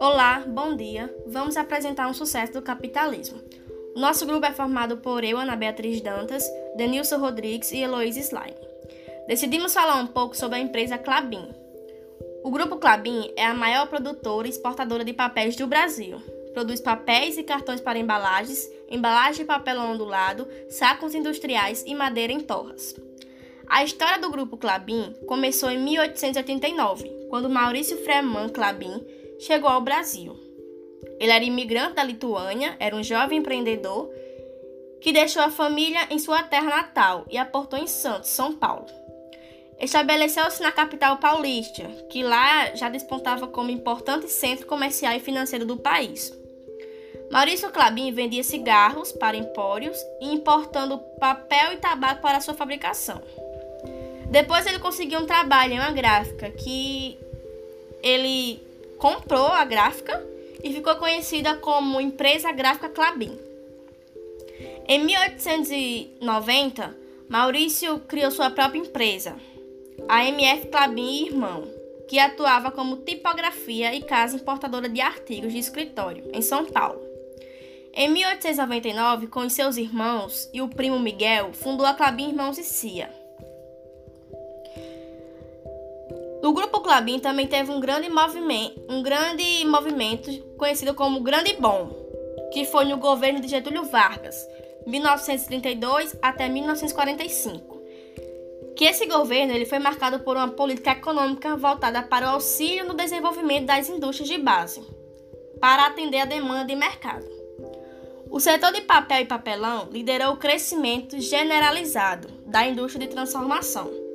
Olá, bom dia. Vamos apresentar um sucesso do capitalismo. O nosso grupo é formado por eu, Ana Beatriz Dantas, Denilson Rodrigues e Heloísa Slime. Decidimos falar um pouco sobre a empresa Clabin. O grupo Clabin é a maior produtora e exportadora de papéis do Brasil. Produz papéis e cartões para embalagens, embalagem de papel ondulado, sacos industriais e madeira em torras. A história do grupo Clabin começou em 1889, quando Maurício Freeman Clabin chegou ao Brasil. Ele era imigrante da Lituânia, era um jovem empreendedor que deixou a família em sua terra natal e aportou em Santos, São Paulo. Estabeleceu-se na capital paulista, que lá já despontava como importante centro comercial e financeiro do país. Maurício Clabin vendia cigarros para empórios e importando papel e tabaco para sua fabricação. Depois ele conseguiu um trabalho em uma gráfica que ele comprou a gráfica e ficou conhecida como Empresa Gráfica Clabin. Em 1890, Maurício criou sua própria empresa, a MF Clabin Irmão, que atuava como tipografia e casa importadora de artigos de escritório em São Paulo. Em 1899, com seus irmãos e o primo Miguel, fundou a Clabin Irmãos e Cia. O grupo Clabin também teve um grande movimento, um grande movimento conhecido como Grande Bom, que foi no governo de Getúlio Vargas, 1932 até 1945. Que esse governo ele foi marcado por uma política econômica voltada para o auxílio no desenvolvimento das indústrias de base, para atender a demanda de mercado. O setor de papel e papelão liderou o crescimento generalizado da indústria de transformação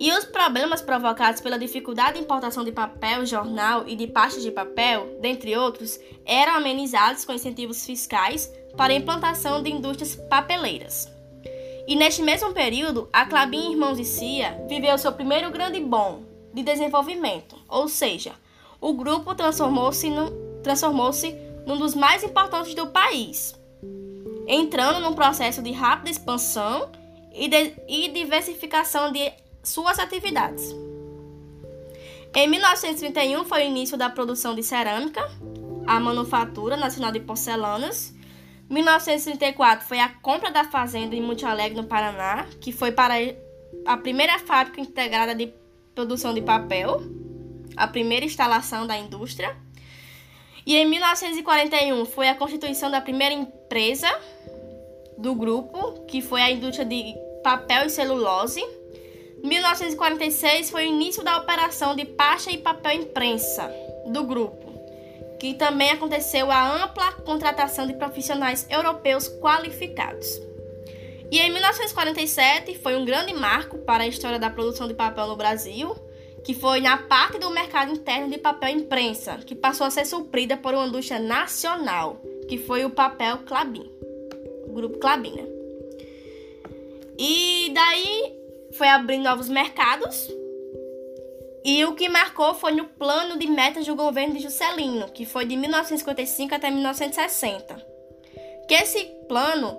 e os problemas provocados pela dificuldade de importação de papel, jornal e de pastas de papel, dentre outros, eram amenizados com incentivos fiscais para a implantação de indústrias papeleiras. E neste mesmo período, a Clabin Irmãos e Cia viveu seu primeiro grande boom de desenvolvimento, ou seja, o grupo transformou-se transformou num dos mais importantes do país, entrando num processo de rápida expansão e, de, e diversificação de suas atividades. Em 1931 foi o início da produção de cerâmica, a Manufatura Nacional de Porcelanas. 1934 foi a compra da fazenda em Monte Alegre, no Paraná, que foi para a primeira fábrica integrada de produção de papel, a primeira instalação da indústria. E em 1941 foi a constituição da primeira empresa do grupo, que foi a indústria de papel e celulose. 1946 foi o início da operação de pasta e papel imprensa do grupo, que também aconteceu a ampla contratação de profissionais europeus qualificados. E em 1947 foi um grande marco para a história da produção de papel no Brasil, que foi na parte do mercado interno de papel imprensa, que passou a ser suprida por uma indústria nacional, que foi o papel Clabin, o grupo Clabin, né? E daí foi abrir novos mercados. E o que marcou foi no plano de metas do governo de Juscelino, que foi de 1955 até 1960. Que esse plano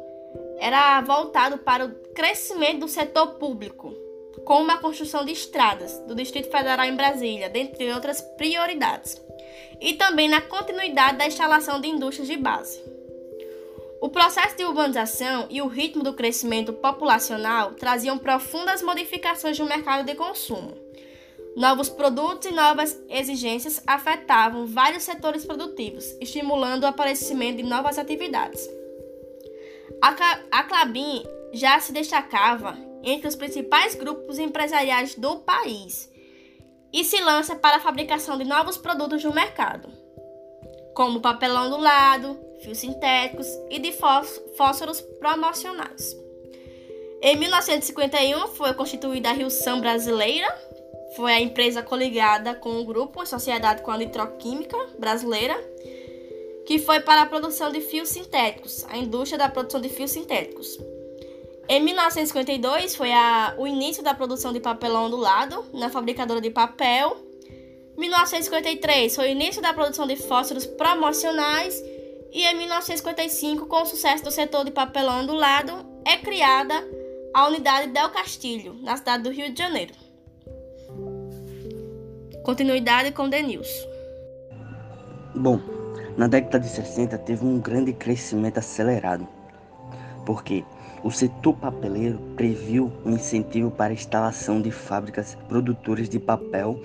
era voltado para o crescimento do setor público, como a construção de estradas do Distrito Federal em Brasília, dentre outras prioridades, e também na continuidade da instalação de indústrias de base. O processo de urbanização e o ritmo do crescimento populacional traziam profundas modificações no mercado de consumo. Novos produtos e novas exigências afetavam vários setores produtivos, estimulando o aparecimento de novas atividades. A Clabin já se destacava entre os principais grupos empresariais do país e se lança para a fabricação de novos produtos no mercado, como papelão do lado, fios sintéticos e de fósforos promocionais. Em 1951 foi constituída a Rio São Brasileira, foi a empresa coligada com o grupo a Sociedade com a Nitroquímica Brasileira, que foi para a produção de fios sintéticos, a indústria da produção de fios sintéticos. Em 1952 foi a, o início da produção de papelão ondulado na fabricadora de papel. 1953 foi o início da produção de fósforos promocionais e em 1955, com o sucesso do setor de papelão do lado, é criada a unidade Del Castilho, na cidade do Rio de Janeiro. Continuidade com Denilson. Bom, na década de 60 teve um grande crescimento acelerado, porque o setor papeleiro previu um incentivo para a instalação de fábricas produtoras de papel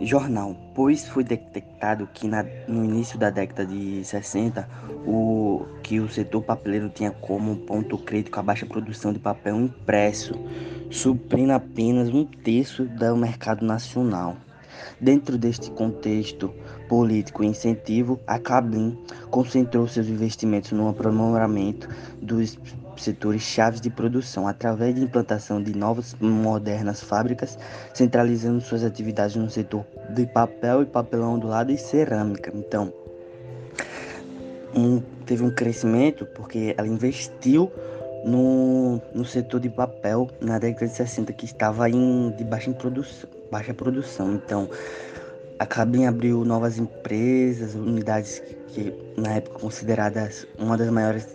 jornal, pois foi detectado que na, no início da década de 60 o, que o setor papeleiro tinha como ponto crítico a baixa produção de papel impresso, suprindo apenas um terço do mercado nacional. Dentro deste contexto político e incentivo, a Cablin concentrou seus investimentos no aprimoramento dos setores chaves de produção através da implantação de novas modernas fábricas, centralizando suas atividades no setor de papel e papelão do lado e cerâmica. Então, um, teve um crescimento porque ela investiu no, no setor de papel na década de 60 que estava em, de baixa, produção, baixa produção. Então, a Cabin abriu novas empresas, unidades que na época consideradas uma das maiores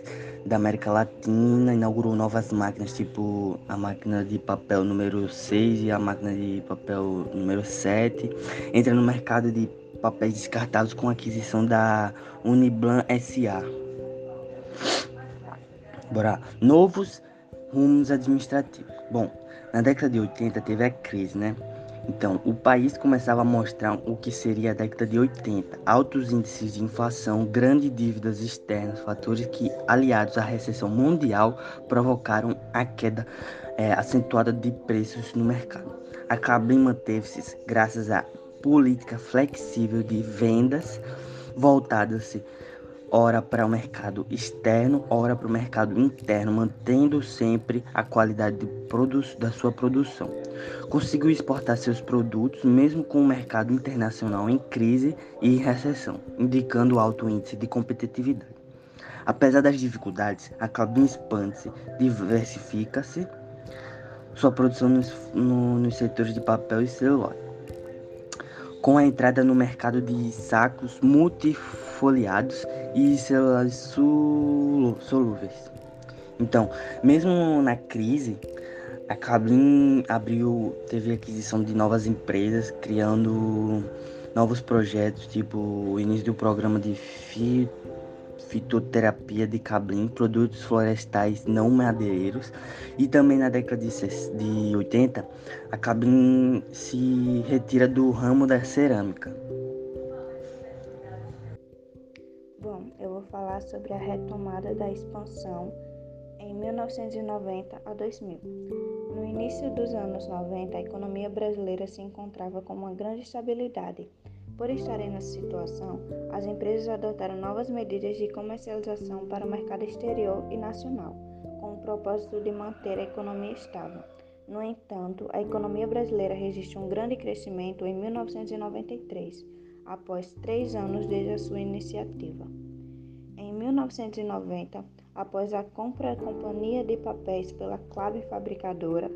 da América Latina, inaugurou novas máquinas, tipo a máquina de papel número 6 e a máquina de papel número 7. Entra no mercado de papéis descartados com aquisição da Uniblan SA. Bora. Novos rumos administrativos. Bom, na década de 80 teve a crise, né? Então, o país começava a mostrar o que seria a década de 80. Altos índices de inflação, grandes dívidas externas, fatores que, aliados à recessão mundial, provocaram a queda é, acentuada de preços no mercado. A Cabrim manteve-se graças à política flexível de vendas voltadas ora para o mercado externo, ora para o mercado interno, mantendo sempre a qualidade da sua produção. Conseguiu exportar seus produtos mesmo com o mercado internacional em crise e recessão, indicando alto índice de competitividade. Apesar das dificuldades, a Cabin expande-se, diversifica-se sua produção nos, no, nos setores de papel e celulose com a entrada no mercado de sacos multifoliados e celulares solúveis. Então, mesmo na crise, a Cablin abriu, teve aquisição de novas empresas, criando novos projetos, tipo o início do programa de fitoterapia de cablim, produtos florestais não madeireiros e também na década de, de 80 a cablim se retira do ramo da cerâmica. Bom, eu vou falar sobre a retomada da expansão em 1990 a 2000. No início dos anos 90, a economia brasileira se encontrava com uma grande estabilidade por estarem nessa situação, as empresas adotaram novas medidas de comercialização para o mercado exterior e nacional, com o propósito de manter a economia estável. No entanto, a economia brasileira registrou um grande crescimento em 1993, após três anos desde a sua iniciativa. Em 1990, após a compra da companhia de papéis pela Clave Fabricadora,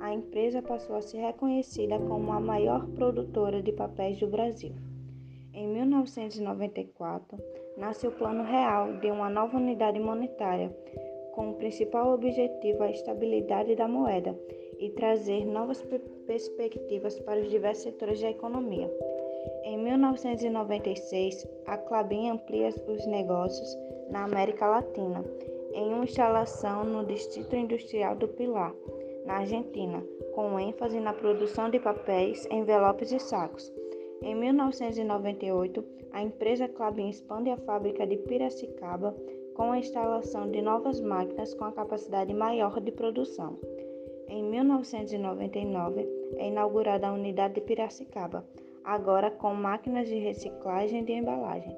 a empresa passou a ser reconhecida como a maior produtora de papéis do Brasil. Em 1994, nasce o Plano Real de uma nova unidade monetária, com o principal objetivo a estabilidade da moeda e trazer novas perspectivas para os diversos setores da economia. Em 1996, a Clabin amplia os negócios na América Latina, em uma instalação no Distrito Industrial do Pilar, na Argentina, com ênfase na produção de papéis, envelopes e sacos. Em 1998, a empresa Clabin expande a fábrica de Piracicaba com a instalação de novas máquinas com a capacidade maior de produção. Em 1999, é inaugurada a unidade de Piracicaba, agora com máquinas de reciclagem de embalagem.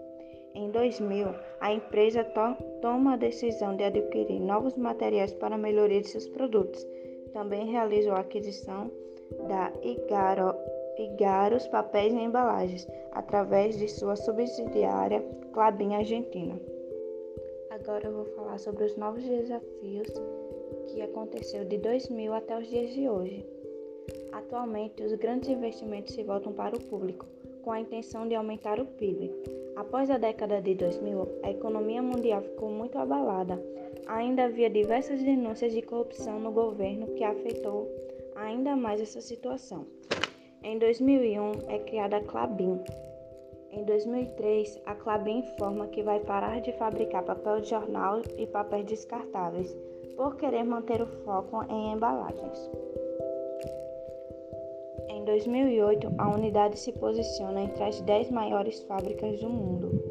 Em 2000, a empresa to toma a decisão de adquirir novos materiais para melhoria de seus produtos. Também realizou a aquisição da Igaro Igaros Papéis e Embalagens, através de sua subsidiária Clabin Argentina. Agora eu vou falar sobre os novos desafios que aconteceu de 2000 até os dias de hoje. Atualmente, os grandes investimentos se voltam para o público, com a intenção de aumentar o PIB. Após a década de 2000, a economia mundial ficou muito abalada. Ainda havia diversas denúncias de corrupção no governo que afetou ainda mais essa situação. Em 2001 é criada a Clabin. Em 2003, a Clabin informa que vai parar de fabricar papel de jornal e papéis descartáveis por querer manter o foco em embalagens. Em 2008, a unidade se posiciona entre as 10 maiores fábricas do mundo.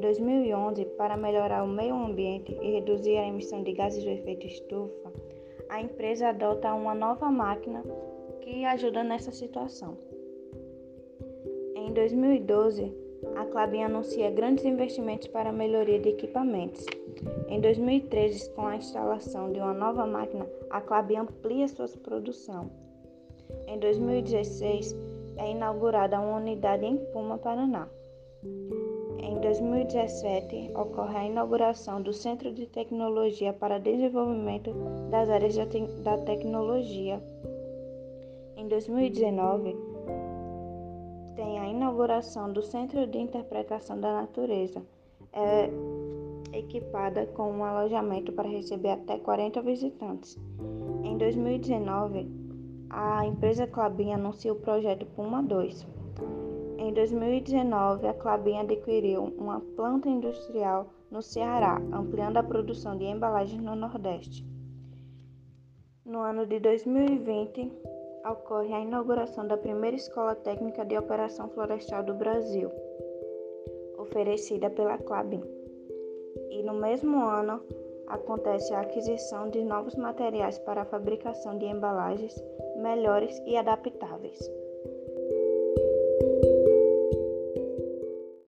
Em 2011, para melhorar o meio ambiente e reduzir a emissão de gases do efeito estufa, a empresa adota uma nova máquina que ajuda nessa situação. Em 2012, a Clabin anuncia grandes investimentos para a melhoria de equipamentos. Em 2013, com a instalação de uma nova máquina, a Clabin amplia sua produção. Em 2016, é inaugurada uma unidade em Puma, Paraná. Em 2017, ocorre a inauguração do Centro de Tecnologia para Desenvolvimento das Áreas da Tecnologia. Em 2019, tem a inauguração do Centro de Interpretação da Natureza, é equipada com um alojamento para receber até 40 visitantes. Em 2019, a empresa Clabin anunciou o projeto Puma 2. Em 2019, a Clabin adquiriu uma planta industrial no Ceará, ampliando a produção de embalagens no Nordeste. No ano de 2020, ocorre a inauguração da primeira Escola Técnica de Operação Florestal do Brasil, oferecida pela Clabin. E no mesmo ano, acontece a aquisição de novos materiais para a fabricação de embalagens melhores e adaptáveis.